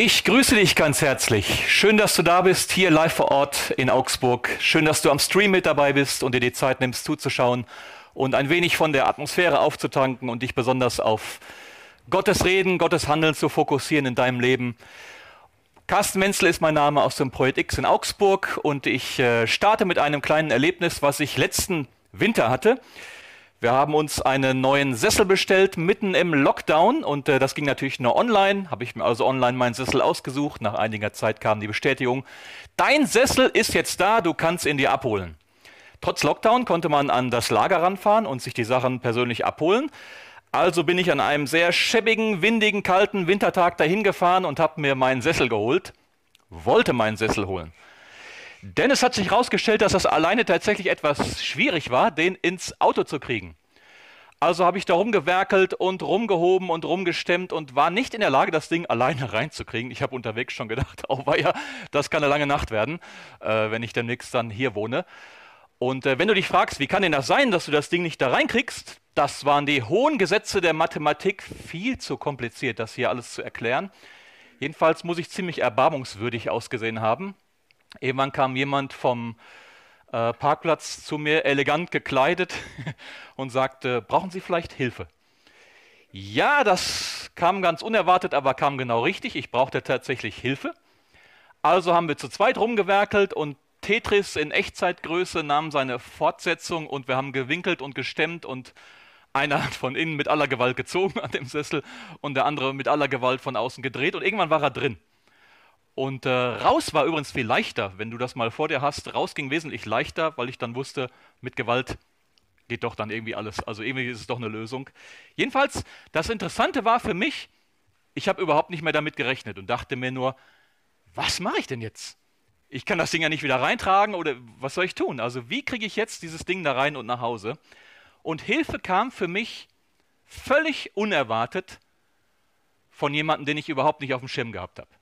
Ich grüße dich ganz herzlich. Schön, dass du da bist, hier live vor Ort in Augsburg. Schön, dass du am Stream mit dabei bist und dir die Zeit nimmst zuzuschauen und ein wenig von der Atmosphäre aufzutanken und dich besonders auf Gottes Reden, Gottes Handeln zu fokussieren in deinem Leben. Carsten Menzel ist mein Name aus dem Projekt X in Augsburg und ich äh, starte mit einem kleinen Erlebnis, was ich letzten Winter hatte. Wir haben uns einen neuen Sessel bestellt mitten im Lockdown und äh, das ging natürlich nur online. Habe ich mir also online meinen Sessel ausgesucht. Nach einiger Zeit kam die Bestätigung, dein Sessel ist jetzt da, du kannst ihn dir abholen. Trotz Lockdown konnte man an das Lager ranfahren und sich die Sachen persönlich abholen. Also bin ich an einem sehr schäbigen, windigen, kalten Wintertag dahin gefahren und habe mir meinen Sessel geholt. Wollte meinen Sessel holen. Denn es hat sich herausgestellt, dass das alleine tatsächlich etwas schwierig war, den ins Auto zu kriegen. Also habe ich da rumgewerkelt und rumgehoben und rumgestemmt und war nicht in der Lage, das Ding alleine reinzukriegen. Ich habe unterwegs schon gedacht, oh weia, das kann eine lange Nacht werden, äh, wenn ich demnächst dann hier wohne. Und äh, wenn du dich fragst, wie kann denn das sein, dass du das Ding nicht da reinkriegst, das waren die hohen Gesetze der Mathematik viel zu kompliziert, das hier alles zu erklären. Jedenfalls muss ich ziemlich erbarmungswürdig ausgesehen haben. Irgendwann kam jemand vom äh, Parkplatz zu mir, elegant gekleidet, und sagte, brauchen Sie vielleicht Hilfe? Ja, das kam ganz unerwartet, aber kam genau richtig. Ich brauchte tatsächlich Hilfe. Also haben wir zu zweit rumgewerkelt und Tetris in Echtzeitgröße nahm seine Fortsetzung und wir haben gewinkelt und gestemmt und einer hat von innen mit aller Gewalt gezogen an dem Sessel und der andere mit aller Gewalt von außen gedreht und irgendwann war er drin. Und äh, raus war übrigens viel leichter, wenn du das mal vor dir hast. Raus ging wesentlich leichter, weil ich dann wusste, mit Gewalt geht doch dann irgendwie alles. Also irgendwie ist es doch eine Lösung. Jedenfalls, das Interessante war für mich, ich habe überhaupt nicht mehr damit gerechnet und dachte mir nur, was mache ich denn jetzt? Ich kann das Ding ja nicht wieder reintragen oder was soll ich tun? Also wie kriege ich jetzt dieses Ding da rein und nach Hause? Und Hilfe kam für mich völlig unerwartet von jemandem, den ich überhaupt nicht auf dem Schirm gehabt habe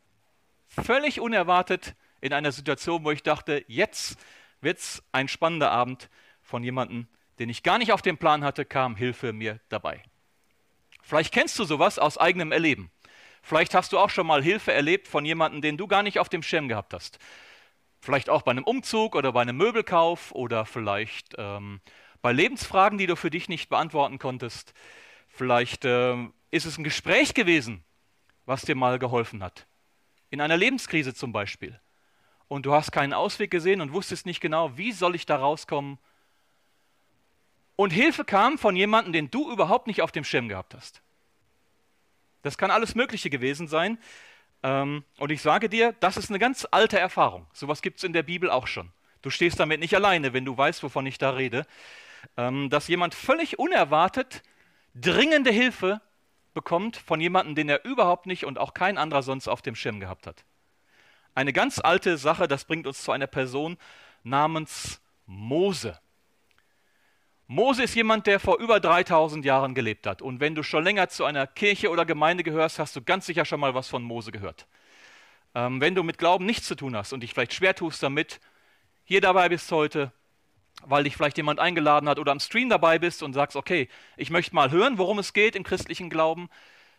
völlig unerwartet in einer Situation, wo ich dachte, jetzt wird es ein spannender Abend von jemandem, den ich gar nicht auf dem Plan hatte, kam Hilfe mir dabei. Vielleicht kennst du sowas aus eigenem Erleben. Vielleicht hast du auch schon mal Hilfe erlebt von jemandem, den du gar nicht auf dem Schirm gehabt hast. Vielleicht auch bei einem Umzug oder bei einem Möbelkauf oder vielleicht ähm, bei Lebensfragen, die du für dich nicht beantworten konntest. Vielleicht ähm, ist es ein Gespräch gewesen, was dir mal geholfen hat. In einer Lebenskrise zum Beispiel. Und du hast keinen Ausweg gesehen und wusstest nicht genau, wie soll ich da rauskommen. Und Hilfe kam von jemandem, den du überhaupt nicht auf dem Schirm gehabt hast. Das kann alles Mögliche gewesen sein. Ähm, und ich sage dir, das ist eine ganz alte Erfahrung. Sowas gibt es in der Bibel auch schon. Du stehst damit nicht alleine, wenn du weißt, wovon ich da rede. Ähm, dass jemand völlig unerwartet dringende Hilfe bekommt von jemandem, den er überhaupt nicht und auch kein anderer sonst auf dem Schirm gehabt hat. Eine ganz alte Sache, das bringt uns zu einer Person namens Mose. Mose ist jemand, der vor über 3000 Jahren gelebt hat. Und wenn du schon länger zu einer Kirche oder Gemeinde gehörst, hast du ganz sicher schon mal was von Mose gehört. Ähm, wenn du mit Glauben nichts zu tun hast und dich vielleicht schwer tust damit, hier dabei bist heute, weil dich vielleicht jemand eingeladen hat oder am Stream dabei bist und sagst, okay, ich möchte mal hören, worum es geht im christlichen Glauben.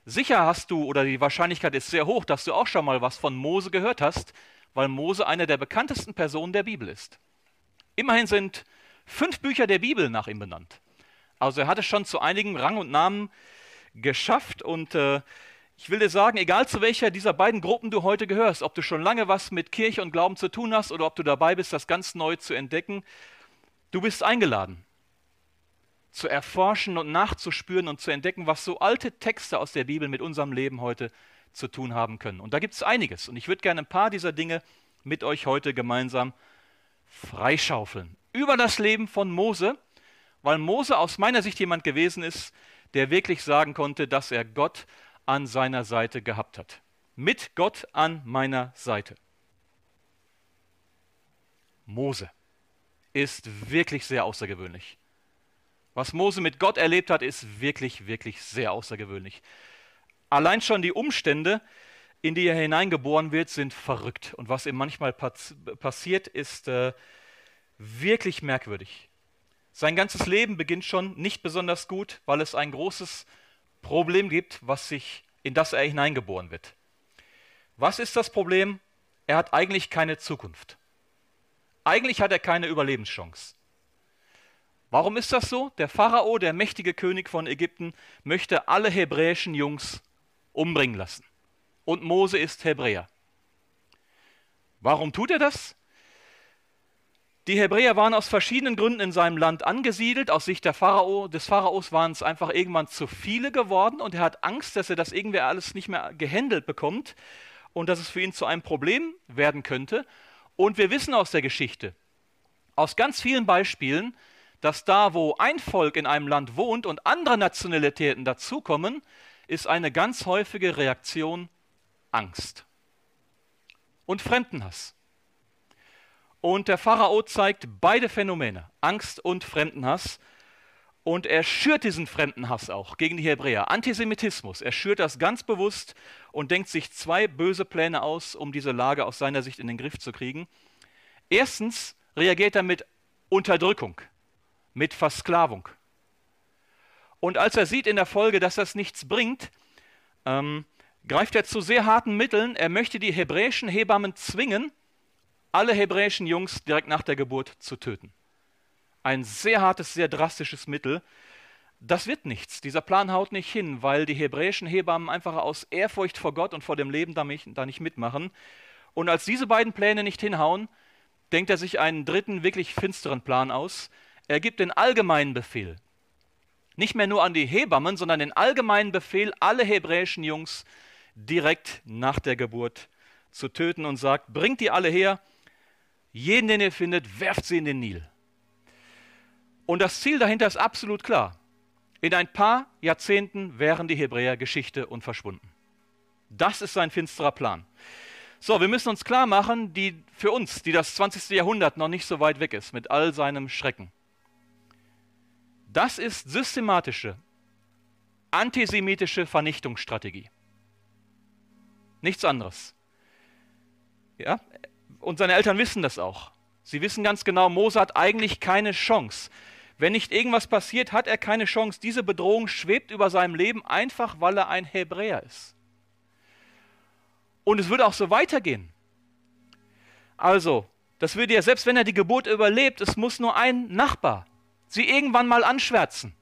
Sicher hast du, oder die Wahrscheinlichkeit ist sehr hoch, dass du auch schon mal was von Mose gehört hast, weil Mose eine der bekanntesten Personen der Bibel ist. Immerhin sind fünf Bücher der Bibel nach ihm benannt. Also er hat es schon zu einigen Rang und Namen geschafft und äh, ich will dir sagen, egal zu welcher dieser beiden Gruppen du heute gehörst, ob du schon lange was mit Kirche und Glauben zu tun hast oder ob du dabei bist, das ganz neu zu entdecken, Du bist eingeladen, zu erforschen und nachzuspüren und zu entdecken, was so alte Texte aus der Bibel mit unserem Leben heute zu tun haben können. Und da gibt es einiges. Und ich würde gerne ein paar dieser Dinge mit euch heute gemeinsam freischaufeln. Über das Leben von Mose, weil Mose aus meiner Sicht jemand gewesen ist, der wirklich sagen konnte, dass er Gott an seiner Seite gehabt hat. Mit Gott an meiner Seite. Mose ist wirklich sehr außergewöhnlich. Was Mose mit Gott erlebt hat, ist wirklich, wirklich sehr außergewöhnlich. Allein schon die Umstände, in die er hineingeboren wird, sind verrückt. Und was ihm manchmal passiert, ist äh, wirklich merkwürdig. Sein ganzes Leben beginnt schon nicht besonders gut, weil es ein großes Problem gibt, was sich, in das er hineingeboren wird. Was ist das Problem? Er hat eigentlich keine Zukunft. Eigentlich hat er keine Überlebenschance. Warum ist das so? Der Pharao, der mächtige König von Ägypten, möchte alle hebräischen Jungs umbringen lassen. Und Mose ist Hebräer. Warum tut er das? Die Hebräer waren aus verschiedenen Gründen in seinem Land angesiedelt. Aus Sicht Pharao, des Pharaos waren es einfach irgendwann zu viele geworden und er hat Angst, dass er das irgendwie alles nicht mehr gehandelt bekommt und dass es für ihn zu einem Problem werden könnte. Und wir wissen aus der Geschichte, aus ganz vielen Beispielen, dass da, wo ein Volk in einem Land wohnt und andere Nationalitäten dazukommen, ist eine ganz häufige Reaktion Angst und Fremdenhass. Und der Pharao zeigt beide Phänomene, Angst und Fremdenhass. Und er schürt diesen Fremdenhass auch gegen die Hebräer. Antisemitismus. Er schürt das ganz bewusst und denkt sich zwei böse Pläne aus, um diese Lage aus seiner Sicht in den Griff zu kriegen. Erstens reagiert er mit Unterdrückung, mit Versklavung. Und als er sieht in der Folge, dass das nichts bringt, ähm, greift er zu sehr harten Mitteln. Er möchte die hebräischen Hebammen zwingen, alle hebräischen Jungs direkt nach der Geburt zu töten. Ein sehr hartes, sehr drastisches Mittel. Das wird nichts. Dieser Plan haut nicht hin, weil die hebräischen Hebammen einfach aus Ehrfurcht vor Gott und vor dem Leben da nicht mitmachen. Und als diese beiden Pläne nicht hinhauen, denkt er sich einen dritten, wirklich finsteren Plan aus. Er gibt den allgemeinen Befehl. Nicht mehr nur an die Hebammen, sondern den allgemeinen Befehl, alle hebräischen Jungs direkt nach der Geburt zu töten und sagt, bringt die alle her, jeden, den ihr findet, werft sie in den Nil. Und das Ziel dahinter ist absolut klar. In ein paar Jahrzehnten wären die Hebräer Geschichte und verschwunden. Das ist sein finsterer Plan. So, wir müssen uns klar machen, die, für uns, die das 20. Jahrhundert noch nicht so weit weg ist, mit all seinem Schrecken. Das ist systematische, antisemitische Vernichtungsstrategie. Nichts anderes. Ja? Und seine Eltern wissen das auch. Sie wissen ganz genau, Mose hat eigentlich keine Chance. Wenn nicht irgendwas passiert, hat er keine Chance. Diese Bedrohung schwebt über seinem Leben einfach, weil er ein Hebräer ist. Und es würde auch so weitergehen. Also, das würde ja, selbst wenn er die Geburt überlebt, es muss nur ein Nachbar sie irgendwann mal anschwärzen.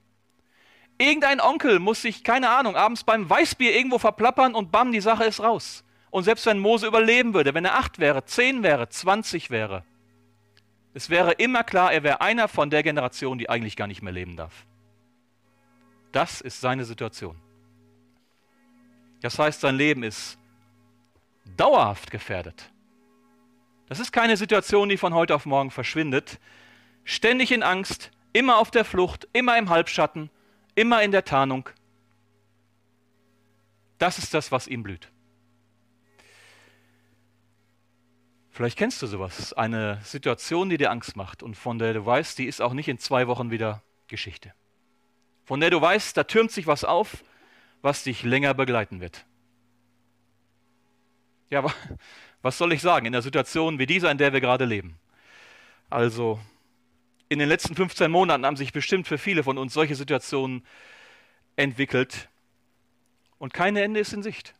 Irgendein Onkel muss sich, keine Ahnung, abends beim Weißbier irgendwo verplappern und bam, die Sache ist raus. Und selbst wenn Mose überleben würde, wenn er acht wäre, zehn wäre, zwanzig wäre, es wäre immer klar, er wäre einer von der Generation, die eigentlich gar nicht mehr leben darf. Das ist seine Situation. Das heißt, sein Leben ist dauerhaft gefährdet. Das ist keine Situation, die von heute auf morgen verschwindet. Ständig in Angst, immer auf der Flucht, immer im Halbschatten, immer in der Tarnung. Das ist das, was ihm blüht. Vielleicht kennst du sowas, eine Situation, die dir Angst macht und von der du weißt, die ist auch nicht in zwei Wochen wieder Geschichte. Von der du weißt, da türmt sich was auf, was dich länger begleiten wird. Ja, was soll ich sagen in der Situation wie dieser, in der wir gerade leben? Also, in den letzten 15 Monaten haben sich bestimmt für viele von uns solche Situationen entwickelt und kein Ende ist in Sicht.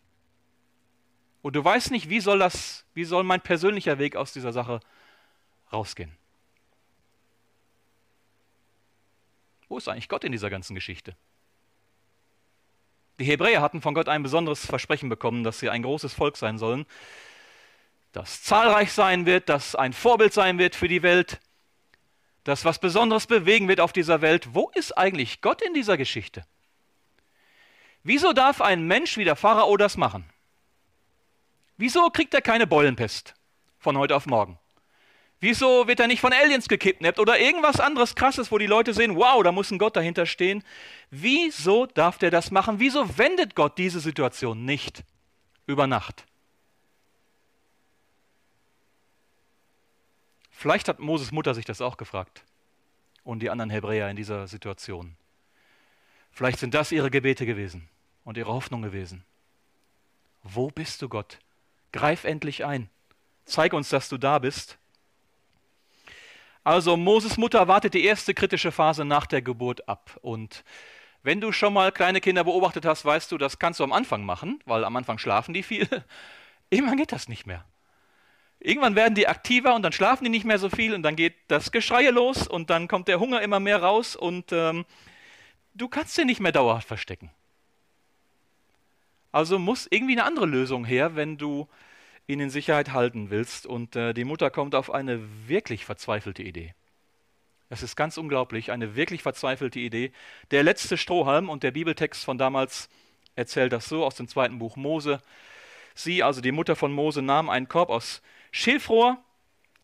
Und du weißt nicht, wie soll das, wie soll mein persönlicher Weg aus dieser Sache rausgehen? Wo ist eigentlich Gott in dieser ganzen Geschichte? Die Hebräer hatten von Gott ein besonderes Versprechen bekommen, dass sie ein großes Volk sein sollen, das zahlreich sein wird, das ein Vorbild sein wird für die Welt, das was Besonderes bewegen wird auf dieser Welt. Wo ist eigentlich Gott in dieser Geschichte? Wieso darf ein Mensch wie der Pharao das machen? Wieso kriegt er keine Beulenpest von heute auf morgen? Wieso wird er nicht von Aliens gekidnappt oder irgendwas anderes Krasses, wo die Leute sehen, wow, da muss ein Gott dahinter stehen? Wieso darf der das machen? Wieso wendet Gott diese Situation nicht über Nacht? Vielleicht hat Moses Mutter sich das auch gefragt und die anderen Hebräer in dieser Situation. Vielleicht sind das ihre Gebete gewesen und ihre Hoffnung gewesen. Wo bist du, Gott? Greif endlich ein. Zeig uns, dass du da bist. Also Moses Mutter wartet die erste kritische Phase nach der Geburt ab. Und wenn du schon mal kleine Kinder beobachtet hast, weißt du, das kannst du am Anfang machen, weil am Anfang schlafen die viel. Irgendwann geht das nicht mehr. Irgendwann werden die aktiver und dann schlafen die nicht mehr so viel und dann geht das Geschrei los und dann kommt der Hunger immer mehr raus und ähm, du kannst den nicht mehr dauerhaft verstecken. Also muss irgendwie eine andere Lösung her, wenn du ihn in Sicherheit halten willst. Und äh, die Mutter kommt auf eine wirklich verzweifelte Idee. Es ist ganz unglaublich, eine wirklich verzweifelte Idee. Der letzte Strohhalm und der Bibeltext von damals erzählt das so aus dem zweiten Buch Mose. Sie, also die Mutter von Mose, nahm einen Korb aus Schilfrohr,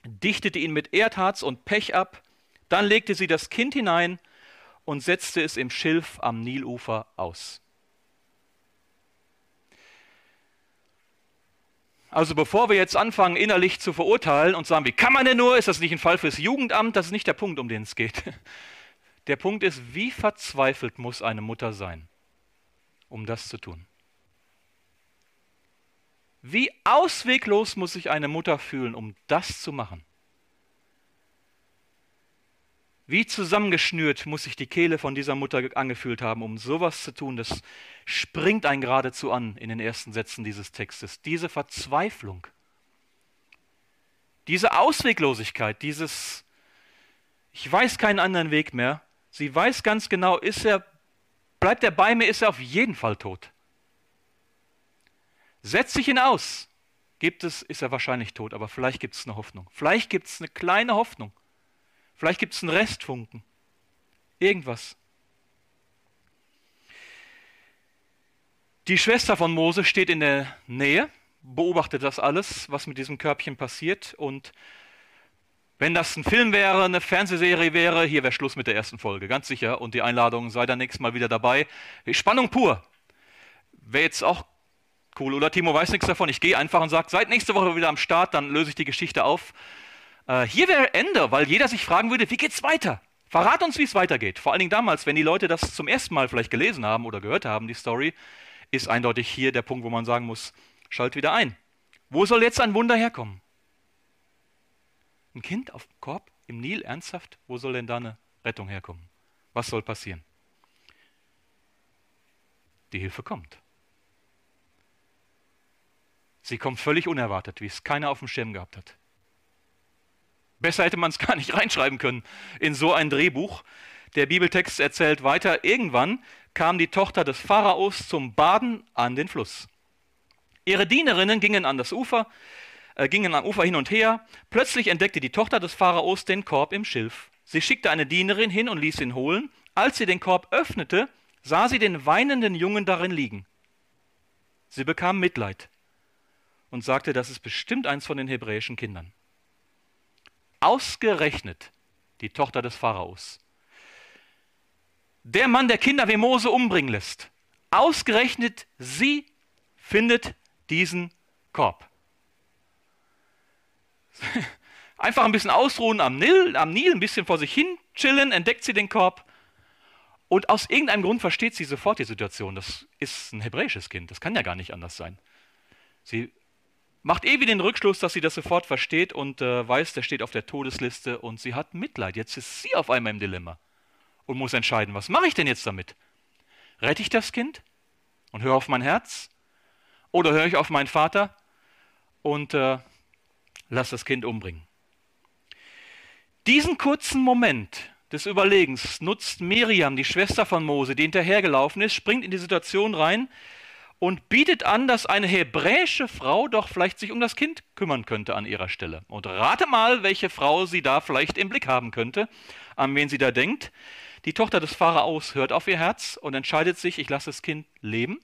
dichtete ihn mit Erdharz und Pech ab, dann legte sie das Kind hinein und setzte es im Schilf am Nilufer aus. Also bevor wir jetzt anfangen, innerlich zu verurteilen und sagen, wie kann man denn nur, ist das nicht ein Fall fürs Jugendamt, das ist nicht der Punkt, um den es geht. Der Punkt ist, wie verzweifelt muss eine Mutter sein, um das zu tun? Wie ausweglos muss sich eine Mutter fühlen, um das zu machen? Wie zusammengeschnürt muss sich die Kehle von dieser Mutter angefühlt haben, um sowas zu tun? Das springt einen geradezu an in den ersten Sätzen dieses Textes. Diese Verzweiflung, diese Ausweglosigkeit, dieses Ich weiß keinen anderen Weg mehr. Sie weiß ganz genau, ist er, bleibt er bei mir, ist er auf jeden Fall tot. Setz dich ihn aus. Gibt es, ist er wahrscheinlich tot, aber vielleicht gibt es eine Hoffnung. Vielleicht gibt es eine kleine Hoffnung. Vielleicht gibt es einen Restfunken. Irgendwas. Die Schwester von Mose steht in der Nähe, beobachtet das alles, was mit diesem Körbchen passiert. Und wenn das ein Film wäre, eine Fernsehserie wäre, hier wäre Schluss mit der ersten Folge, ganz sicher. Und die Einladung sei dann nächstes Mal wieder dabei. Spannung pur. Wäre jetzt auch cool. Oder Timo weiß nichts davon. Ich gehe einfach und sage, seid nächste Woche wieder am Start, dann löse ich die Geschichte auf. Äh, hier wäre Ende, weil jeder sich fragen würde, wie geht's weiter? Verrat uns, wie es weitergeht. Vor allen Dingen damals, wenn die Leute das zum ersten Mal vielleicht gelesen haben oder gehört haben, die Story, ist eindeutig hier der Punkt, wo man sagen muss, schalt wieder ein. Wo soll jetzt ein Wunder herkommen? Ein Kind auf dem Korb im Nil, ernsthaft? Wo soll denn da eine Rettung herkommen? Was soll passieren? Die Hilfe kommt. Sie kommt völlig unerwartet, wie es keiner auf dem Schirm gehabt hat. Besser hätte man es gar nicht reinschreiben können in so ein Drehbuch. Der Bibeltext erzählt weiter, irgendwann kam die Tochter des Pharaos zum Baden an den Fluss. Ihre Dienerinnen gingen an das Ufer, äh, gingen am Ufer hin und her. Plötzlich entdeckte die Tochter des Pharaos den Korb im Schilf. Sie schickte eine Dienerin hin und ließ ihn holen. Als sie den Korb öffnete, sah sie den weinenden Jungen darin liegen. Sie bekam Mitleid und sagte, das ist bestimmt eins von den hebräischen Kindern. Ausgerechnet die Tochter des Pharaos der Mann, der Kinder wie Mose umbringen lässt, ausgerechnet sie findet diesen Korb. Einfach ein bisschen ausruhen am Nil, am Nil, ein bisschen vor sich hin chillen, entdeckt sie den Korb. Und aus irgendeinem Grund versteht sie sofort die Situation. Das ist ein hebräisches Kind, das kann ja gar nicht anders sein. Sie macht ewig den Rückschluss, dass sie das sofort versteht und äh, weiß, der steht auf der Todesliste und sie hat Mitleid. Jetzt ist sie auf einmal im Dilemma und muss entscheiden, was mache ich denn jetzt damit? Rette ich das Kind und höre auf mein Herz? Oder höre ich auf meinen Vater und äh, lass das Kind umbringen? Diesen kurzen Moment des Überlegens nutzt Miriam, die Schwester von Mose, die hinterhergelaufen ist, springt in die Situation rein und bietet an, dass eine hebräische Frau doch vielleicht sich um das Kind kümmern könnte an ihrer Stelle. Und rate mal, welche Frau sie da vielleicht im Blick haben könnte, an wen sie da denkt. Die Tochter des Pharaos hört auf ihr Herz und entscheidet sich, ich lasse das Kind leben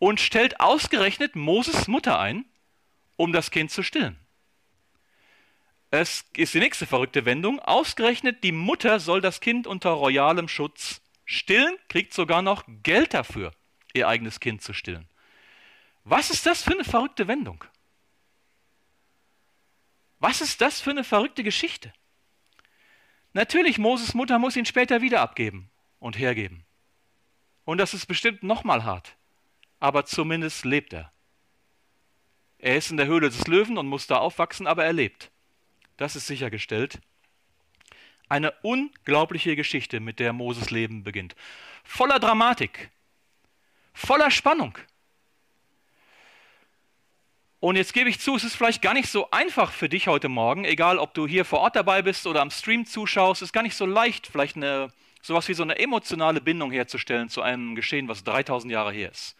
und stellt ausgerechnet Moses Mutter ein, um das Kind zu stillen. Es ist die nächste verrückte Wendung. Ausgerechnet die Mutter soll das Kind unter royalem Schutz stillen, kriegt sogar noch Geld dafür, ihr eigenes Kind zu stillen. Was ist das für eine verrückte Wendung? Was ist das für eine verrückte Geschichte? Natürlich, Moses Mutter muss ihn später wieder abgeben und hergeben. Und das ist bestimmt nochmal hart. Aber zumindest lebt er. Er ist in der Höhle des Löwen und muss da aufwachsen, aber er lebt. Das ist sichergestellt. Eine unglaubliche Geschichte, mit der Moses Leben beginnt. Voller Dramatik, voller Spannung. Und jetzt gebe ich zu, es ist vielleicht gar nicht so einfach für dich heute Morgen, egal ob du hier vor Ort dabei bist oder am Stream zuschaust, es ist gar nicht so leicht, vielleicht eine, sowas wie so eine emotionale Bindung herzustellen zu einem Geschehen, was 3000 Jahre her ist.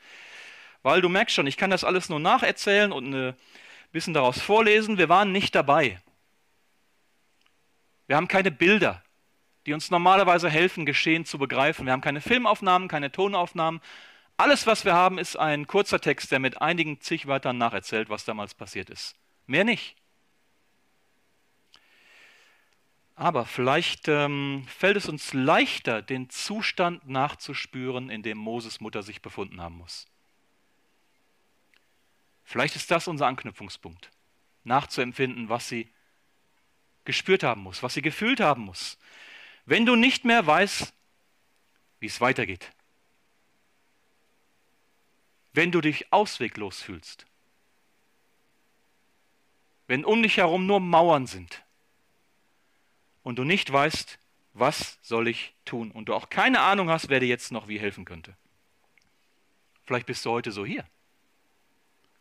Weil du merkst schon, ich kann das alles nur nacherzählen und ein bisschen daraus vorlesen, wir waren nicht dabei. Wir haben keine Bilder, die uns normalerweise helfen, Geschehen zu begreifen. Wir haben keine Filmaufnahmen, keine Tonaufnahmen. Alles, was wir haben, ist ein kurzer Text, der mit einigen zig Wörtern nacherzählt, was damals passiert ist. Mehr nicht. Aber vielleicht ähm, fällt es uns leichter, den Zustand nachzuspüren, in dem Moses Mutter sich befunden haben muss. Vielleicht ist das unser Anknüpfungspunkt, nachzuempfinden, was sie gespürt haben muss, was sie gefühlt haben muss. Wenn du nicht mehr weißt, wie es weitergeht, wenn du dich ausweglos fühlst, wenn um dich herum nur Mauern sind und du nicht weißt, was soll ich tun und du auch keine Ahnung hast, wer dir jetzt noch wie helfen könnte. Vielleicht bist du heute so hier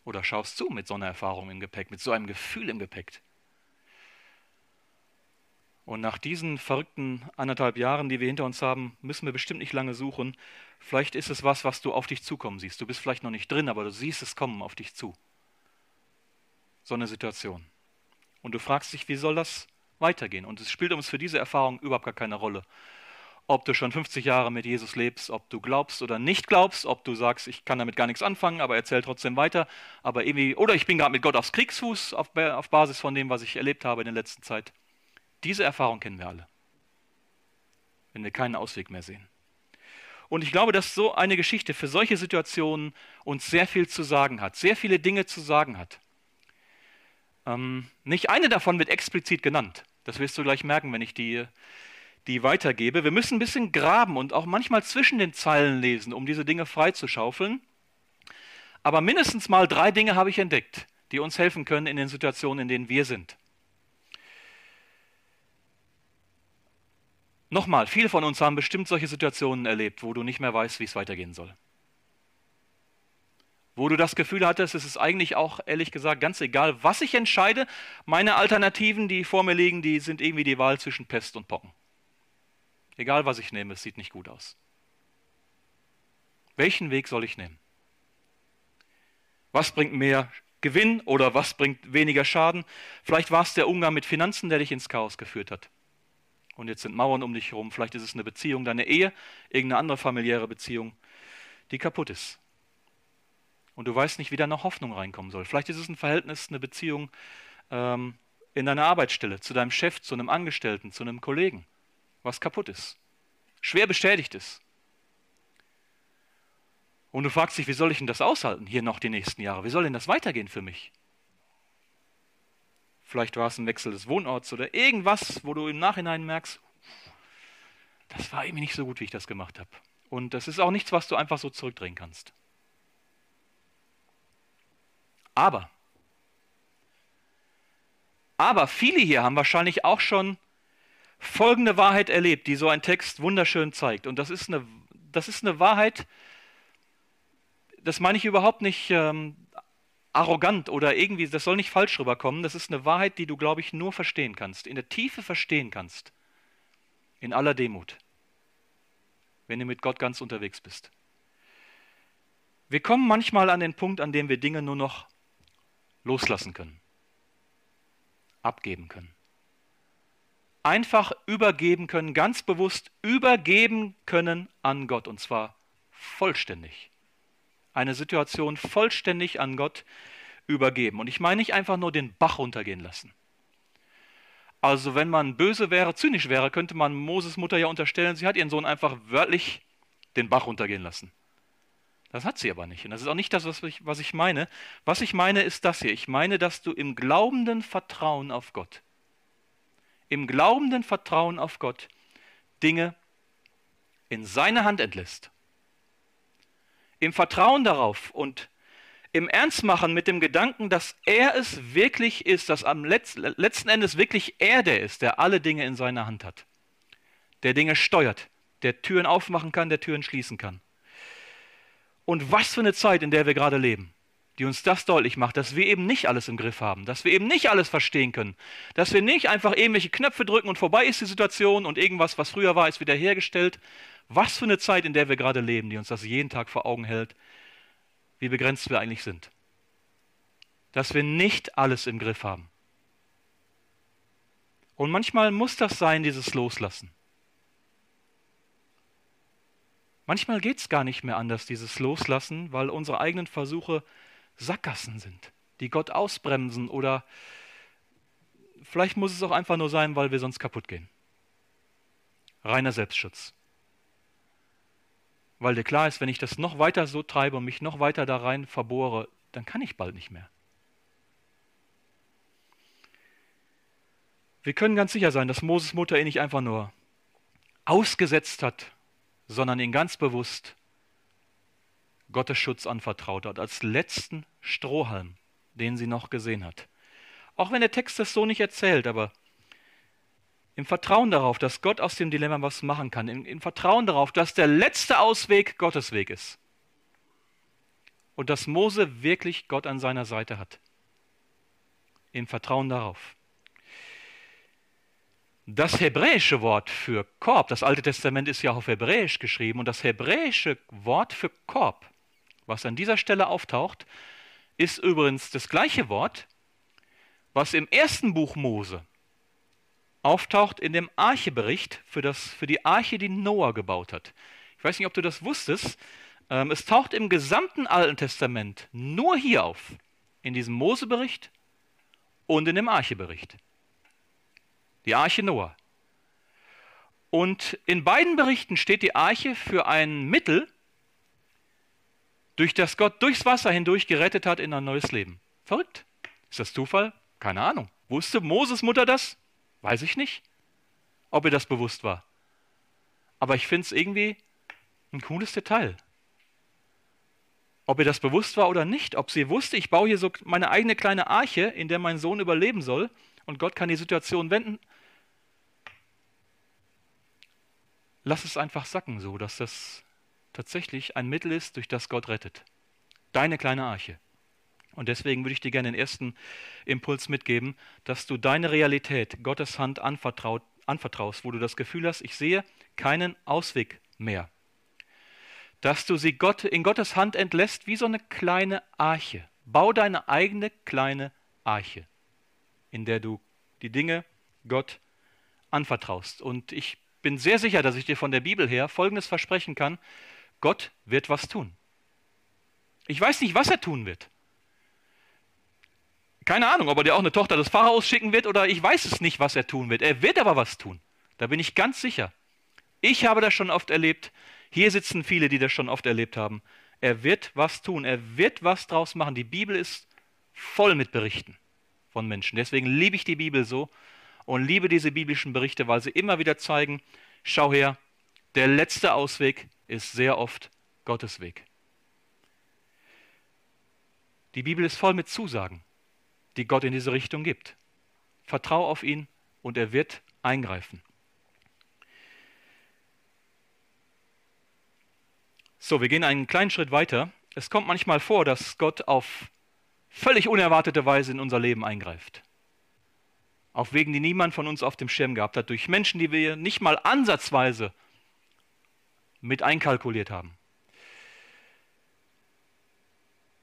oder schaust zu mit so einer Erfahrung im Gepäck, mit so einem Gefühl im Gepäck. Und nach diesen verrückten anderthalb Jahren, die wir hinter uns haben, müssen wir bestimmt nicht lange suchen. Vielleicht ist es was, was du auf dich zukommen siehst. Du bist vielleicht noch nicht drin, aber du siehst es kommen auf dich zu. So eine Situation. Und du fragst dich, wie soll das weitergehen? Und es spielt uns für diese Erfahrung überhaupt gar keine Rolle. Ob du schon 50 Jahre mit Jesus lebst, ob du glaubst oder nicht glaubst, ob du sagst, ich kann damit gar nichts anfangen, aber erzähl trotzdem weiter, aber irgendwie, oder ich bin gerade mit Gott aufs Kriegsfuß auf, auf Basis von dem, was ich erlebt habe in der letzten Zeit. Diese Erfahrung kennen wir alle, wenn wir keinen Ausweg mehr sehen. Und ich glaube, dass so eine Geschichte für solche Situationen uns sehr viel zu sagen hat, sehr viele Dinge zu sagen hat. Ähm, nicht eine davon wird explizit genannt. Das wirst du gleich merken, wenn ich die, die weitergebe. Wir müssen ein bisschen graben und auch manchmal zwischen den Zeilen lesen, um diese Dinge freizuschaufeln. Aber mindestens mal drei Dinge habe ich entdeckt, die uns helfen können in den Situationen, in denen wir sind. Nochmal, viele von uns haben bestimmt solche Situationen erlebt, wo du nicht mehr weißt, wie es weitergehen soll. Wo du das Gefühl hattest, es ist eigentlich auch, ehrlich gesagt, ganz egal, was ich entscheide. Meine Alternativen, die vor mir liegen, die sind irgendwie die Wahl zwischen Pest und Pocken. Egal, was ich nehme, es sieht nicht gut aus. Welchen Weg soll ich nehmen? Was bringt mehr Gewinn oder was bringt weniger Schaden? Vielleicht war es der Umgang mit Finanzen, der dich ins Chaos geführt hat und jetzt sind Mauern um dich herum. Vielleicht ist es eine Beziehung, deine Ehe, irgendeine andere familiäre Beziehung, die kaputt ist. Und du weißt nicht, wie da noch Hoffnung reinkommen soll. Vielleicht ist es ein Verhältnis, eine Beziehung ähm, in deiner Arbeitsstelle, zu deinem Chef, zu einem Angestellten, zu einem Kollegen, was kaputt ist, schwer beschädigt ist. Und du fragst dich, wie soll ich denn das aushalten hier noch die nächsten Jahre? Wie soll denn das weitergehen für mich? Vielleicht war es ein Wechsel des Wohnorts oder irgendwas, wo du im Nachhinein merkst, das war irgendwie nicht so gut, wie ich das gemacht habe. Und das ist auch nichts, was du einfach so zurückdrehen kannst. Aber, aber viele hier haben wahrscheinlich auch schon folgende Wahrheit erlebt, die so ein Text wunderschön zeigt. Und das ist eine, das ist eine Wahrheit, das meine ich überhaupt nicht ähm, arrogant oder irgendwie, das soll nicht falsch rüberkommen. Das ist eine Wahrheit, die du, glaube ich, nur verstehen kannst, in der Tiefe verstehen kannst, in aller Demut, wenn du mit Gott ganz unterwegs bist. Wir kommen manchmal an den Punkt, an dem wir Dinge nur noch loslassen können, abgeben können. Einfach übergeben können, ganz bewusst übergeben können an Gott und zwar vollständig eine Situation vollständig an Gott übergeben. Und ich meine nicht einfach nur den Bach runtergehen lassen. Also wenn man böse wäre, zynisch wäre, könnte man Moses Mutter ja unterstellen, sie hat ihren Sohn einfach wörtlich den Bach runtergehen lassen. Das hat sie aber nicht. Und das ist auch nicht das, was ich, was ich meine. Was ich meine, ist das hier. Ich meine, dass du im glaubenden Vertrauen auf Gott, im glaubenden Vertrauen auf Gott Dinge in seine Hand entlässt im Vertrauen darauf und im Ernstmachen mit dem Gedanken, dass er es wirklich ist, dass am Letz letzten Endes wirklich er der ist, der alle Dinge in seiner Hand hat, der Dinge steuert, der Türen aufmachen kann, der Türen schließen kann. Und was für eine Zeit, in der wir gerade leben. Die uns das deutlich macht, dass wir eben nicht alles im Griff haben, dass wir eben nicht alles verstehen können, dass wir nicht einfach irgendwelche Knöpfe drücken und vorbei ist die Situation und irgendwas, was früher war, ist wiederhergestellt. Was für eine Zeit, in der wir gerade leben, die uns das jeden Tag vor Augen hält, wie begrenzt wir eigentlich sind. Dass wir nicht alles im Griff haben. Und manchmal muss das sein, dieses Loslassen. Manchmal geht es gar nicht mehr anders, dieses Loslassen, weil unsere eigenen Versuche Sackgassen sind, die Gott ausbremsen oder vielleicht muss es auch einfach nur sein, weil wir sonst kaputt gehen. Reiner Selbstschutz. Weil dir klar ist, wenn ich das noch weiter so treibe und mich noch weiter da rein verbohre, dann kann ich bald nicht mehr. Wir können ganz sicher sein, dass Moses Mutter ihn nicht einfach nur ausgesetzt hat, sondern ihn ganz bewusst Gottes Schutz anvertraut hat, als letzten Strohhalm, den sie noch gesehen hat. Auch wenn der Text das so nicht erzählt, aber im Vertrauen darauf, dass Gott aus dem Dilemma was machen kann, im, im Vertrauen darauf, dass der letzte Ausweg Gottes Weg ist und dass Mose wirklich Gott an seiner Seite hat. Im Vertrauen darauf. Das hebräische Wort für Korb, das Alte Testament ist ja auf Hebräisch geschrieben, und das hebräische Wort für Korb, was an dieser Stelle auftaucht, ist übrigens das gleiche Wort, was im ersten Buch Mose auftaucht in dem Archebericht für, das, für die Arche, die Noah gebaut hat. Ich weiß nicht, ob du das wusstest. Ähm, es taucht im gesamten Alten Testament nur hier auf, in diesem Mosebericht und in dem Archebericht die Arche Noah. Und in beiden Berichten steht die Arche für ein Mittel, durch das Gott durchs Wasser hindurch gerettet hat in ein neues Leben. Verrückt. Ist das Zufall? Keine Ahnung. Wusste Moses Mutter das? Weiß ich nicht, ob ihr das bewusst war. Aber ich finde es irgendwie ein cooles Detail. Ob ihr das bewusst war oder nicht, ob sie wusste, ich baue hier so meine eigene kleine Arche, in der mein Sohn überleben soll und Gott kann die Situation wenden, lass es einfach sacken, so dass das tatsächlich ein Mittel ist, durch das Gott rettet. Deine kleine Arche. Und deswegen würde ich dir gerne den ersten Impuls mitgeben, dass du deine Realität Gottes Hand anvertraut, anvertraust, wo du das Gefühl hast, ich sehe keinen Ausweg mehr. Dass du sie Gott, in Gottes Hand entlässt wie so eine kleine Arche. Bau deine eigene kleine Arche, in der du die Dinge Gott anvertraust. Und ich bin sehr sicher, dass ich dir von der Bibel her Folgendes versprechen kann. Gott wird was tun. Ich weiß nicht, was er tun wird. Keine Ahnung, ob er dir auch eine Tochter des Pharaos schicken wird oder ich weiß es nicht, was er tun wird. Er wird aber was tun. Da bin ich ganz sicher. Ich habe das schon oft erlebt. Hier sitzen viele, die das schon oft erlebt haben. Er wird was tun. Er wird was draus machen. Die Bibel ist voll mit Berichten von Menschen. Deswegen liebe ich die Bibel so und liebe diese biblischen Berichte, weil sie immer wieder zeigen, schau her, der letzte Ausweg ist sehr oft Gottes Weg. Die Bibel ist voll mit Zusagen, die Gott in diese Richtung gibt. Vertrau auf ihn und er wird eingreifen. So, wir gehen einen kleinen Schritt weiter. Es kommt manchmal vor, dass Gott auf völlig unerwartete Weise in unser Leben eingreift. Auf Wegen, die niemand von uns auf dem Schirm gehabt hat, durch Menschen, die wir nicht mal ansatzweise mit einkalkuliert haben.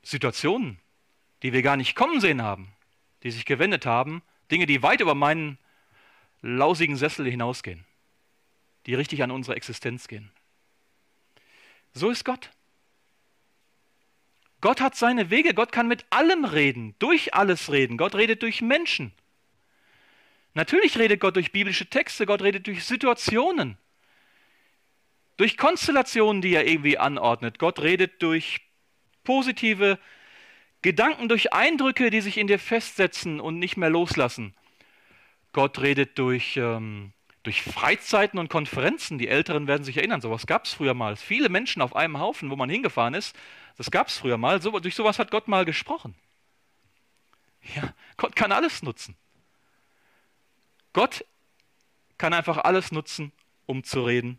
Situationen, die wir gar nicht kommen sehen haben, die sich gewendet haben, Dinge, die weit über meinen lausigen Sessel hinausgehen, die richtig an unsere Existenz gehen. So ist Gott. Gott hat seine Wege, Gott kann mit allem reden, durch alles reden. Gott redet durch Menschen. Natürlich redet Gott durch biblische Texte, Gott redet durch Situationen, durch Konstellationen, die er irgendwie anordnet. Gott redet durch positive Gedanken, durch Eindrücke, die sich in dir festsetzen und nicht mehr loslassen. Gott redet durch, ähm, durch Freizeiten und Konferenzen. Die Älteren werden sich erinnern, sowas gab es früher mal. Viele Menschen auf einem Haufen, wo man hingefahren ist, das gab es früher mal. So, durch sowas hat Gott mal gesprochen. Ja, Gott kann alles nutzen. Gott kann einfach alles nutzen, um zu reden.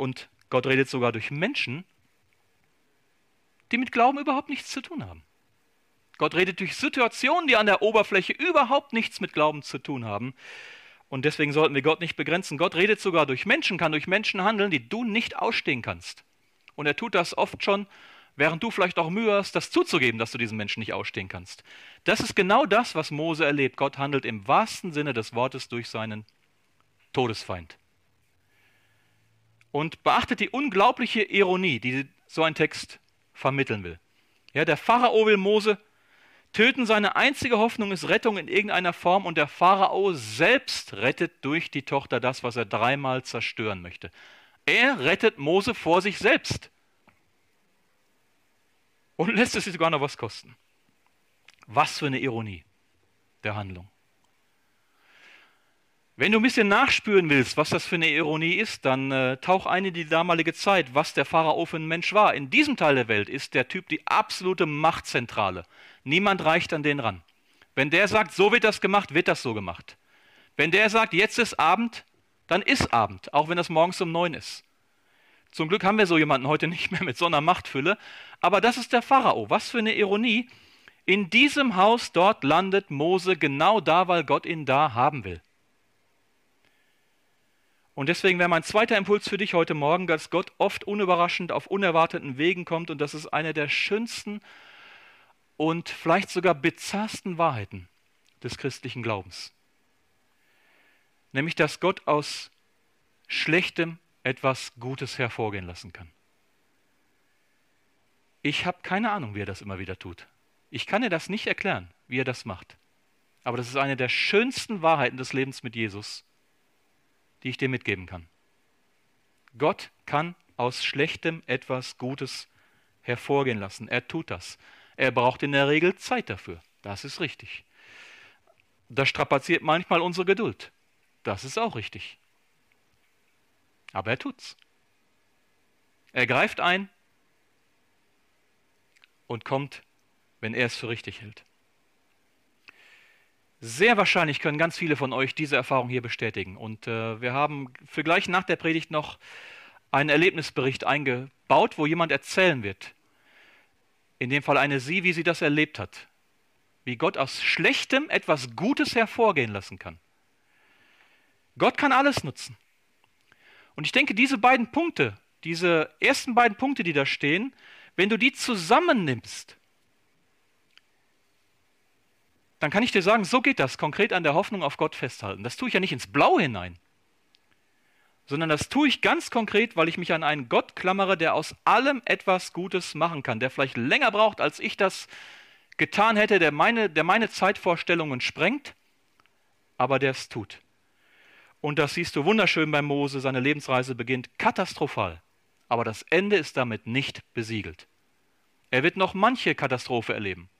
Und Gott redet sogar durch Menschen, die mit Glauben überhaupt nichts zu tun haben. Gott redet durch Situationen, die an der Oberfläche überhaupt nichts mit Glauben zu tun haben. Und deswegen sollten wir Gott nicht begrenzen. Gott redet sogar durch Menschen, kann durch Menschen handeln, die du nicht ausstehen kannst. Und er tut das oft schon, während du vielleicht auch Mühe hast, das zuzugeben, dass du diesen Menschen nicht ausstehen kannst. Das ist genau das, was Mose erlebt. Gott handelt im wahrsten Sinne des Wortes durch seinen Todesfeind. Und beachtet die unglaubliche Ironie, die so ein Text vermitteln will. Ja, der Pharao will Mose töten, seine einzige Hoffnung ist Rettung in irgendeiner Form und der Pharao selbst rettet durch die Tochter das, was er dreimal zerstören möchte. Er rettet Mose vor sich selbst und lässt es sich sogar noch was kosten. Was für eine Ironie der Handlung. Wenn du ein bisschen nachspüren willst, was das für eine Ironie ist, dann äh, tauch ein in die damalige Zeit, was der Pharao für ein Mensch war. In diesem Teil der Welt ist der Typ die absolute Machtzentrale. Niemand reicht an den ran. Wenn der sagt, so wird das gemacht, wird das so gemacht. Wenn der sagt, jetzt ist Abend, dann ist Abend, auch wenn das morgens um neun ist. Zum Glück haben wir so jemanden heute nicht mehr mit so einer Machtfülle, aber das ist der Pharao. Was für eine Ironie. In diesem Haus dort landet Mose genau da, weil Gott ihn da haben will. Und deswegen wäre mein zweiter Impuls für dich heute Morgen, dass Gott oft unüberraschend auf unerwarteten Wegen kommt und das ist eine der schönsten und vielleicht sogar bizarrsten Wahrheiten des christlichen Glaubens. Nämlich, dass Gott aus Schlechtem etwas Gutes hervorgehen lassen kann. Ich habe keine Ahnung, wie er das immer wieder tut. Ich kann dir das nicht erklären, wie er das macht. Aber das ist eine der schönsten Wahrheiten des Lebens mit Jesus die ich dir mitgeben kann. Gott kann aus Schlechtem etwas Gutes hervorgehen lassen. Er tut das. Er braucht in der Regel Zeit dafür. Das ist richtig. Das strapaziert manchmal unsere Geduld. Das ist auch richtig. Aber er tut's. Er greift ein und kommt, wenn er es für richtig hält. Sehr wahrscheinlich können ganz viele von euch diese Erfahrung hier bestätigen. Und äh, wir haben für gleich nach der Predigt noch einen Erlebnisbericht eingebaut, wo jemand erzählen wird. In dem Fall eine Sie, wie sie das erlebt hat. Wie Gott aus Schlechtem etwas Gutes hervorgehen lassen kann. Gott kann alles nutzen. Und ich denke, diese beiden Punkte, diese ersten beiden Punkte, die da stehen, wenn du die zusammennimmst, dann kann ich dir sagen, so geht das, konkret an der Hoffnung auf Gott festhalten. Das tue ich ja nicht ins Blaue hinein, sondern das tue ich ganz konkret, weil ich mich an einen Gott klammere, der aus allem etwas Gutes machen kann, der vielleicht länger braucht, als ich das getan hätte, der meine, der meine Zeitvorstellungen sprengt, aber der es tut. Und das siehst du wunderschön bei Mose, seine Lebensreise beginnt katastrophal, aber das Ende ist damit nicht besiegelt. Er wird noch manche Katastrophe erleben.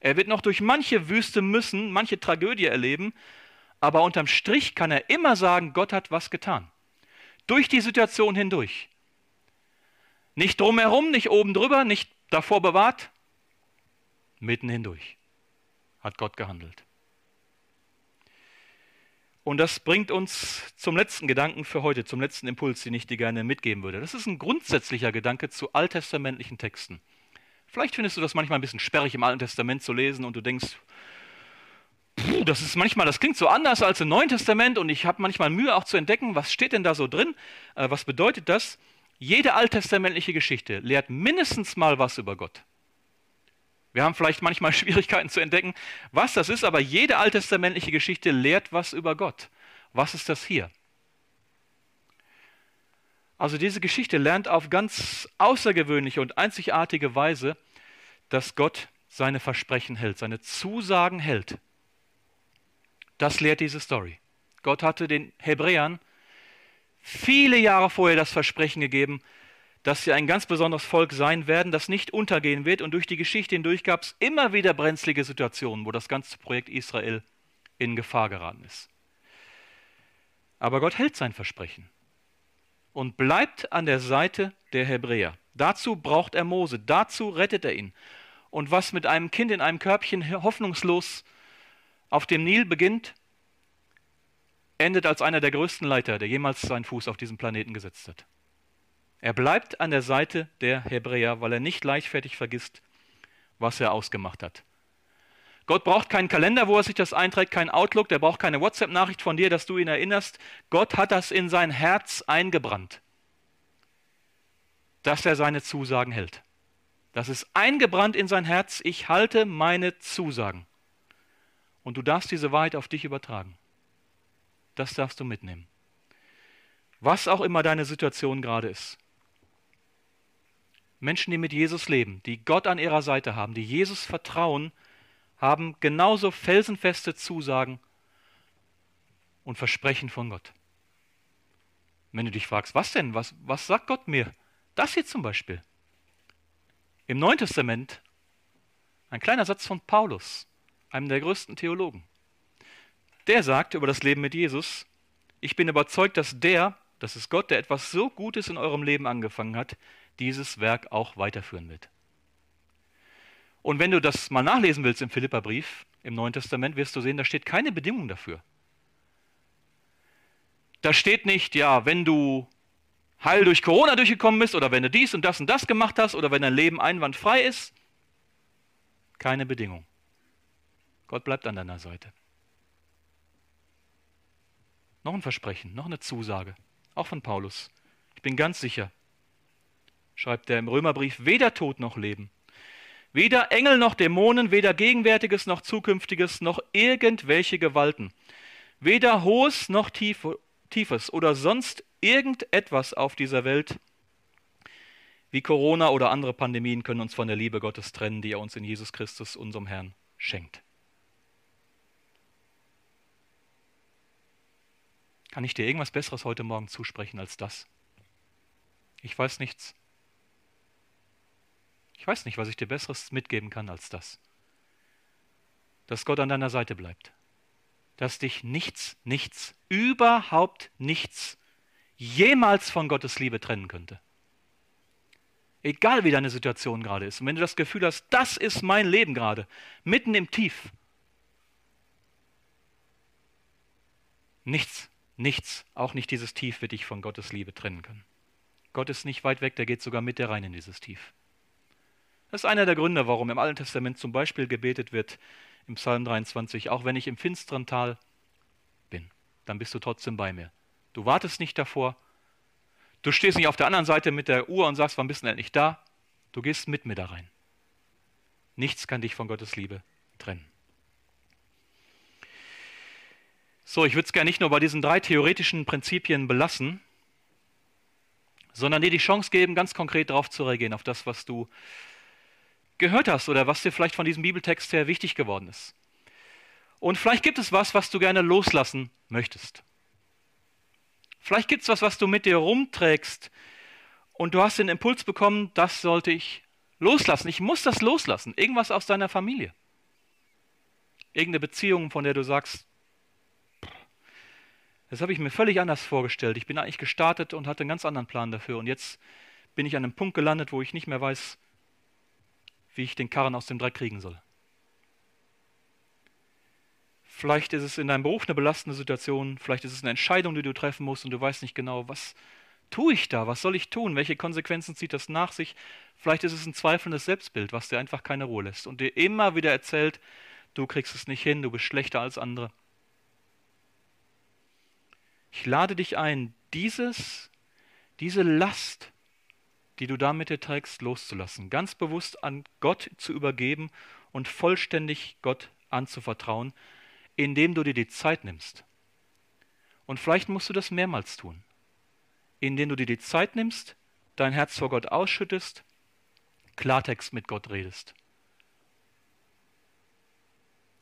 Er wird noch durch manche Wüste müssen, manche Tragödie erleben, aber unterm Strich kann er immer sagen, Gott hat was getan. Durch die Situation hindurch. Nicht drumherum, nicht oben drüber, nicht davor bewahrt, mitten hindurch hat Gott gehandelt. Und das bringt uns zum letzten Gedanken für heute, zum letzten Impuls, den ich dir gerne mitgeben würde. Das ist ein grundsätzlicher Gedanke zu alttestamentlichen Texten. Vielleicht findest du das manchmal ein bisschen sperrig im Alten Testament zu lesen und du denkst, das ist manchmal, das klingt so anders als im Neuen Testament und ich habe manchmal Mühe auch zu entdecken, was steht denn da so drin? Äh, was bedeutet das? Jede alttestamentliche Geschichte lehrt mindestens mal was über Gott. Wir haben vielleicht manchmal Schwierigkeiten zu entdecken, was das ist, aber jede alttestamentliche Geschichte lehrt was über Gott. Was ist das hier? Also diese Geschichte lernt auf ganz außergewöhnliche und einzigartige Weise, dass Gott seine Versprechen hält, seine Zusagen hält. Das lehrt diese Story. Gott hatte den Hebräern viele Jahre vorher das Versprechen gegeben, dass sie ein ganz besonderes Volk sein werden, das nicht untergehen wird. Und durch die Geschichte hindurch gab es immer wieder brenzlige Situationen, wo das ganze Projekt Israel in Gefahr geraten ist. Aber Gott hält sein Versprechen und bleibt an der Seite der Hebräer. Dazu braucht er Mose, dazu rettet er ihn. Und was mit einem Kind in einem Körbchen hoffnungslos auf dem Nil beginnt, endet als einer der größten Leiter, der jemals seinen Fuß auf diesem Planeten gesetzt hat. Er bleibt an der Seite der Hebräer, weil er nicht leichtfertig vergisst, was er ausgemacht hat. Gott braucht keinen Kalender, wo er sich das einträgt, kein Outlook, der braucht keine WhatsApp-Nachricht von dir, dass du ihn erinnerst. Gott hat das in sein Herz eingebrannt, dass er seine Zusagen hält. Das ist eingebrannt in sein Herz, ich halte meine Zusagen. Und du darfst diese Wahrheit auf dich übertragen. Das darfst du mitnehmen. Was auch immer deine Situation gerade ist. Menschen, die mit Jesus leben, die Gott an ihrer Seite haben, die Jesus vertrauen, haben genauso felsenfeste Zusagen und Versprechen von Gott. Wenn du dich fragst, was denn? Was, was sagt Gott mir? Das hier zum Beispiel. Im Neuen Testament ein kleiner Satz von Paulus, einem der größten Theologen. Der sagt über das Leben mit Jesus, ich bin überzeugt, dass der, das ist Gott, der etwas so Gutes in eurem Leben angefangen hat, dieses Werk auch weiterführen wird. Und wenn du das mal nachlesen willst im Philipperbrief, im Neuen Testament, wirst du sehen, da steht keine Bedingung dafür. Da steht nicht, ja, wenn du heil durch Corona durchgekommen bist oder wenn du dies und das und das gemacht hast oder wenn dein Leben einwandfrei ist. Keine Bedingung. Gott bleibt an deiner Seite. Noch ein Versprechen, noch eine Zusage, auch von Paulus. Ich bin ganz sicher, schreibt er im Römerbrief, weder Tod noch Leben, weder Engel noch Dämonen, weder Gegenwärtiges noch Zukünftiges, noch irgendwelche Gewalten, weder Hohes noch Tiefes oder sonst irgendetwas auf dieser Welt, wie Corona oder andere Pandemien, können uns von der Liebe Gottes trennen, die er uns in Jesus Christus, unserem Herrn, schenkt. Kann ich dir irgendwas Besseres heute Morgen zusprechen als das? Ich weiß nichts. Ich weiß nicht, was ich dir Besseres mitgeben kann als das. Dass Gott an deiner Seite bleibt. Dass dich nichts, nichts, überhaupt nichts jemals von Gottes Liebe trennen könnte. Egal wie deine Situation gerade ist. Und wenn du das Gefühl hast, das ist mein Leben gerade, mitten im Tief. Nichts, nichts, auch nicht dieses Tief wird dich von Gottes Liebe trennen können. Gott ist nicht weit weg, der geht sogar mit dir rein in dieses Tief. Das ist einer der Gründe, warum im Alten Testament zum Beispiel gebetet wird, im Psalm 23, auch wenn ich im finsteren Tal bin, dann bist du trotzdem bei mir. Du wartest nicht davor. Du stehst nicht auf der anderen Seite mit der Uhr und sagst, wann bist du endlich da? Du gehst mit mir da rein. Nichts kann dich von Gottes Liebe trennen. So, ich würde es gerne nicht nur bei diesen drei theoretischen Prinzipien belassen, sondern dir die Chance geben, ganz konkret darauf zu reagieren, auf das, was du gehört hast oder was dir vielleicht von diesem Bibeltext her wichtig geworden ist. Und vielleicht gibt es was, was du gerne loslassen möchtest. Vielleicht gibt es was, was du mit dir rumträgst und du hast den Impuls bekommen, das sollte ich loslassen. Ich muss das loslassen. Irgendwas aus deiner Familie. Irgendeine Beziehung, von der du sagst, das habe ich mir völlig anders vorgestellt. Ich bin eigentlich gestartet und hatte einen ganz anderen Plan dafür. Und jetzt bin ich an einem Punkt gelandet, wo ich nicht mehr weiß, wie ich den Karren aus dem Dreck kriegen soll. Vielleicht ist es in deinem Beruf eine belastende Situation, vielleicht ist es eine Entscheidung, die du treffen musst und du weißt nicht genau, was tue ich da, was soll ich tun, welche Konsequenzen zieht das nach sich. Vielleicht ist es ein zweifelndes Selbstbild, was dir einfach keine Ruhe lässt und dir immer wieder erzählt, du kriegst es nicht hin, du bist schlechter als andere. Ich lade dich ein, dieses, diese Last, die du da mit dir trägst, loszulassen, ganz bewusst an Gott zu übergeben und vollständig Gott anzuvertrauen, indem du dir die Zeit nimmst. Und vielleicht musst du das mehrmals tun, indem du dir die Zeit nimmst, dein Herz vor Gott ausschüttest, Klartext mit Gott redest.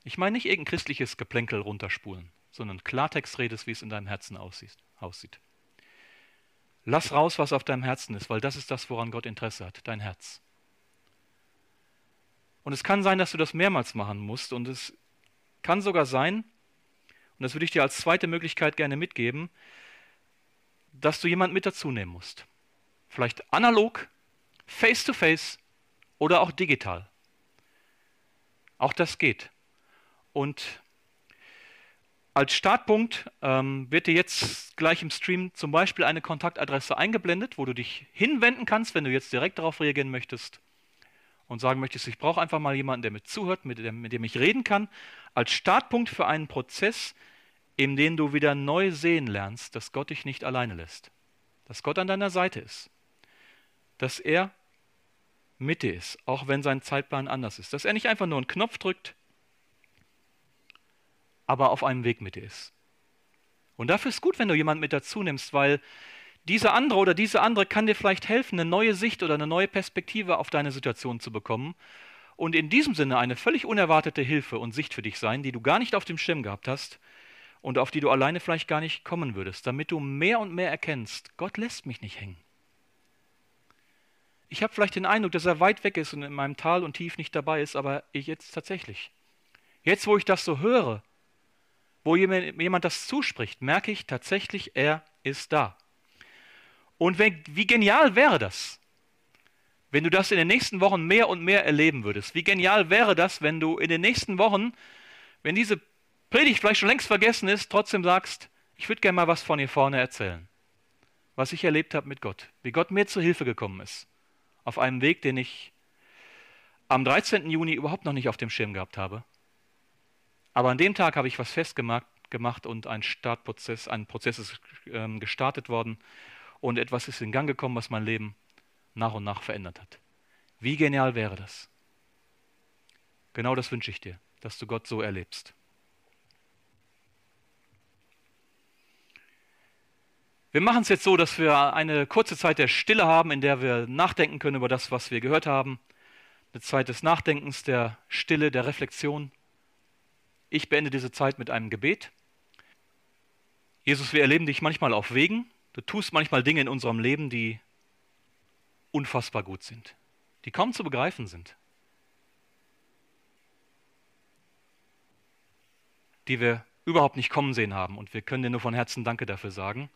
Ich meine nicht irgendein christliches Geplänkel runterspulen, sondern Klartext redest, wie es in deinem Herzen aussieht. Lass raus, was auf deinem Herzen ist, weil das ist das, woran Gott Interesse hat, dein Herz. Und es kann sein, dass du das mehrmals machen musst und es kann sogar sein, und das würde ich dir als zweite Möglichkeit gerne mitgeben, dass du jemanden mit dazu nehmen musst. Vielleicht analog, face-to-face oder auch digital. Auch das geht. Und als Startpunkt ähm, wird dir jetzt gleich im Stream zum Beispiel eine Kontaktadresse eingeblendet, wo du dich hinwenden kannst, wenn du jetzt direkt darauf reagieren möchtest. und sagen möchtest, ich brauche einfach mal jemanden, der mir zuhört, mit dem, mit dem ich reden kann, als Startpunkt für einen Prozess, in dem du wieder neu sehen lernst, dass Gott dich nicht alleine lässt, dass Gott an deiner Seite ist, dass er mit dir ist, auch wenn sein Zeitplan anders ist, dass er nicht einfach nur einen Knopf drückt, aber auf einem Weg mit dir ist. Und dafür ist gut, wenn du jemanden mit dazu nimmst, weil dieser andere oder diese andere kann dir vielleicht helfen, eine neue Sicht oder eine neue Perspektive auf deine Situation zu bekommen und in diesem Sinne eine völlig unerwartete Hilfe und Sicht für dich sein, die du gar nicht auf dem Schirm gehabt hast und auf die du alleine vielleicht gar nicht kommen würdest, damit du mehr und mehr erkennst, Gott lässt mich nicht hängen. Ich habe vielleicht den Eindruck, dass er weit weg ist und in meinem Tal und Tief nicht dabei ist, aber ich jetzt tatsächlich. Jetzt, wo ich das so höre, wo jemand das zuspricht, merke ich tatsächlich, er ist da. Und wenn, wie genial wäre das, wenn du das in den nächsten Wochen mehr und mehr erleben würdest? Wie genial wäre das, wenn du in den nächsten Wochen, wenn diese Predigt vielleicht schon längst vergessen ist, trotzdem sagst, ich würde gerne mal was von hier vorne erzählen. Was ich erlebt habe mit Gott. Wie Gott mir zu Hilfe gekommen ist. Auf einem Weg, den ich am 13. Juni überhaupt noch nicht auf dem Schirm gehabt habe. Aber an dem Tag habe ich was festgemacht gemacht und ein Startprozess, ein Prozess ist ähm, gestartet worden und etwas ist in Gang gekommen, was mein Leben nach und nach verändert hat. Wie genial wäre das? Genau das wünsche ich dir, dass du Gott so erlebst. Wir machen es jetzt so, dass wir eine kurze Zeit der Stille haben, in der wir nachdenken können über das, was wir gehört haben. Eine Zeit des Nachdenkens, der Stille, der Reflexion. Ich beende diese Zeit mit einem Gebet. Jesus, wir erleben dich manchmal auf Wegen, Du tust manchmal Dinge in unserem Leben, die unfassbar gut sind, die kaum zu begreifen sind, die wir überhaupt nicht kommen sehen haben. Und wir können dir nur von Herzen Danke dafür sagen.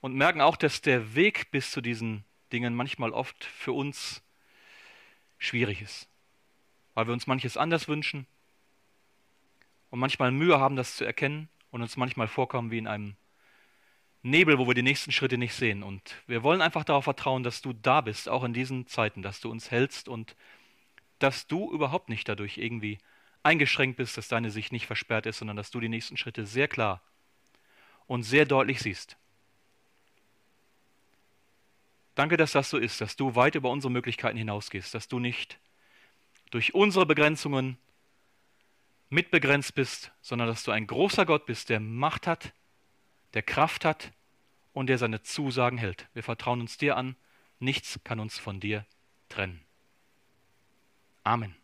Und merken auch, dass der Weg bis zu diesen Dingen manchmal oft für uns schwierig ist, weil wir uns manches anders wünschen und manchmal Mühe haben, das zu erkennen und uns manchmal vorkommen wie in einem Nebel, wo wir die nächsten Schritte nicht sehen. Und wir wollen einfach darauf vertrauen, dass du da bist, auch in diesen Zeiten, dass du uns hältst und dass du überhaupt nicht dadurch irgendwie eingeschränkt bist, dass deine Sicht nicht versperrt ist, sondern dass du die nächsten Schritte sehr klar und sehr deutlich siehst. Danke, dass das so ist, dass du weit über unsere Möglichkeiten hinausgehst, dass du nicht durch unsere Begrenzungen mitbegrenzt bist, sondern dass du ein großer Gott bist, der Macht hat, der Kraft hat und der seine Zusagen hält. Wir vertrauen uns dir an, nichts kann uns von dir trennen. Amen.